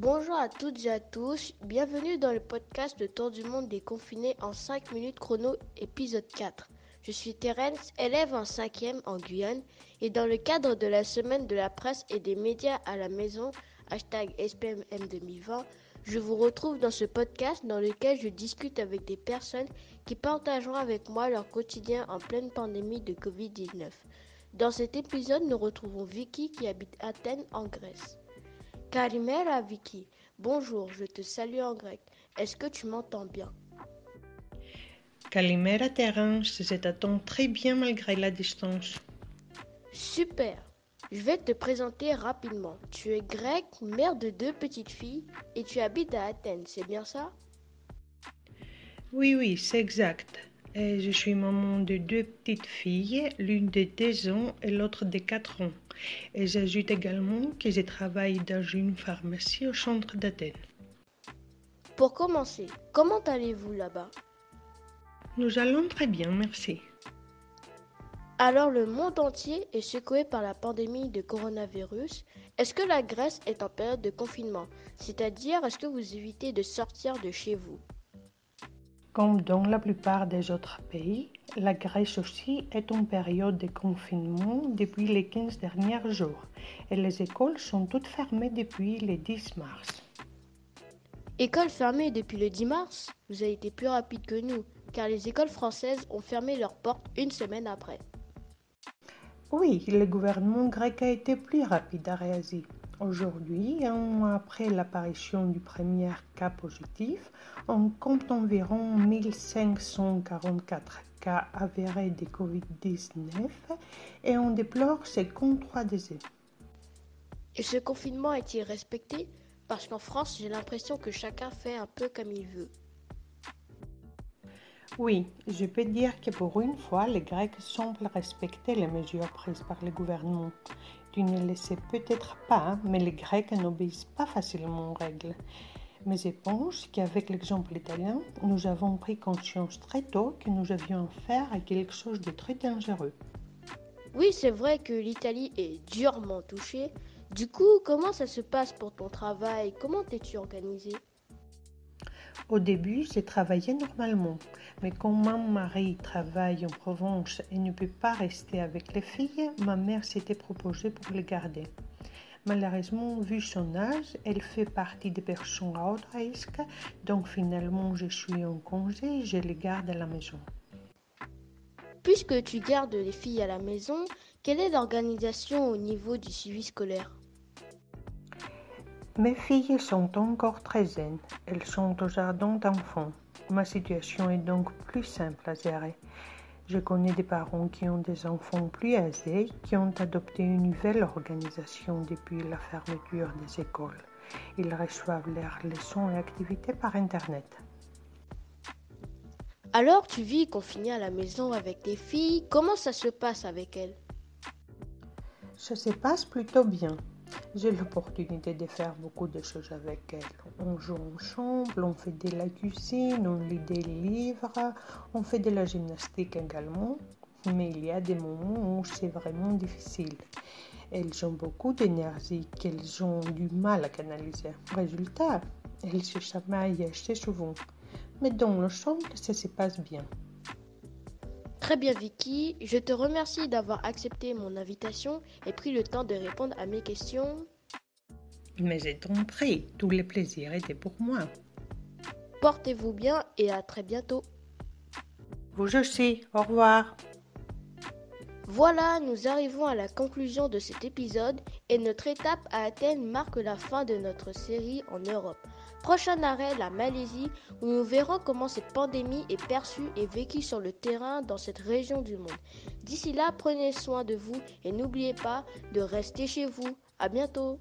Bonjour à toutes et à tous, bienvenue dans le podcast de Tour du monde des confinés en 5 minutes chrono épisode 4. Je suis Terence, élève en 5e en Guyane et dans le cadre de la semaine de la presse et des médias à la maison, hashtag SPMM 2020, je vous retrouve dans ce podcast dans lequel je discute avec des personnes qui partageront avec moi leur quotidien en pleine pandémie de Covid-19. Dans cet épisode, nous retrouvons Vicky qui habite Athènes en Grèce. Karimera Vicky, bonjour, je te salue en grec. Est-ce que tu m'entends bien? Kalimera Terence, je t'attends très bien malgré la distance. Super. Je vais te présenter rapidement. Tu es grecque, mère de deux petites filles et tu habites à Athènes, c'est bien ça? Oui, oui, c'est exact. Et je suis maman de deux petites filles, l'une de 2 ans et l'autre de 4 ans. Et j'ajoute également que je travaille dans une pharmacie au centre d'Athènes. Pour commencer, comment allez-vous là-bas? Nous allons très bien, merci. Alors le monde entier est secoué par la pandémie de coronavirus. Est-ce que la Grèce est en période de confinement? C'est-à-dire, est-ce que vous évitez de sortir de chez vous? Comme dans la plupart des autres pays, la Grèce aussi est en période de confinement depuis les 15 derniers jours et les écoles sont toutes fermées depuis le 10 mars. Écoles fermées depuis le 10 mars Vous avez été plus rapide que nous, car les écoles françaises ont fermé leurs portes une semaine après. Oui, le gouvernement grec a été plus rapide à réagir. Aujourd'hui, un mois après l'apparition du premier cas positif, on compte environ 1544 cas avérés de Covid-19 et on déplore 53 décès. Et ce confinement est-il respecté? Parce qu'en France, j'ai l'impression que chacun fait un peu comme il veut. Oui, je peux dire que pour une fois, les Grecs semblent respecter les mesures prises par le gouvernement. Tu ne le sais peut-être pas, mais les Grecs n'obéissent pas facilement aux règles. Mais je pense qu'avec l'exemple italien, nous avons pris conscience très tôt que nous avions affaire à quelque chose de très dangereux. Oui, c'est vrai que l'Italie est durement touchée. Du coup, comment ça se passe pour ton travail? Comment t'es-tu organisé? Au début, j'ai travaillé normalement, mais quand mon mari travaille en Provence et ne peut pas rester avec les filles, ma mère s'était proposée pour les garder. Malheureusement, vu son âge, elle fait partie des personnes à haut risque, donc finalement je suis en congé et je les garde à la maison. Puisque tu gardes les filles à la maison, quelle est l'organisation au niveau du suivi scolaire? Mes filles sont encore très zen. Elles sont au jardin d'enfants. Ma situation est donc plus simple à gérer. Je connais des parents qui ont des enfants plus âgés, qui ont adopté une nouvelle organisation depuis la fermeture des écoles. Ils reçoivent leurs leçons et activités par Internet. Alors tu vis confiné à la maison avec tes filles, comment ça se passe avec elles? Ça se passe plutôt bien. J'ai l'opportunité de faire beaucoup de choses avec elle. On joue ensemble, on fait de la cuisine, on lit des livres, on fait de la gymnastique également. Mais il y a des moments où c'est vraiment difficile. Elles ont beaucoup d'énergie qu'elles ont du mal à canaliser. Résultat, elles se chamaillent assez souvent. Mais dans l'ensemble, ça se passe bien. Très bien Vicky, je te remercie d'avoir accepté mon invitation et pris le temps de répondre à mes questions. Mais j'ai compris, tout le plaisir était pour moi. Portez-vous bien et à très bientôt. Vous aussi, au revoir. Voilà, nous arrivons à la conclusion de cet épisode et notre étape à Athènes marque la fin de notre série en Europe. Prochain arrêt, la Malaisie, où nous verrons comment cette pandémie est perçue et vécue sur le terrain dans cette région du monde. D'ici là, prenez soin de vous et n'oubliez pas de rester chez vous. À bientôt!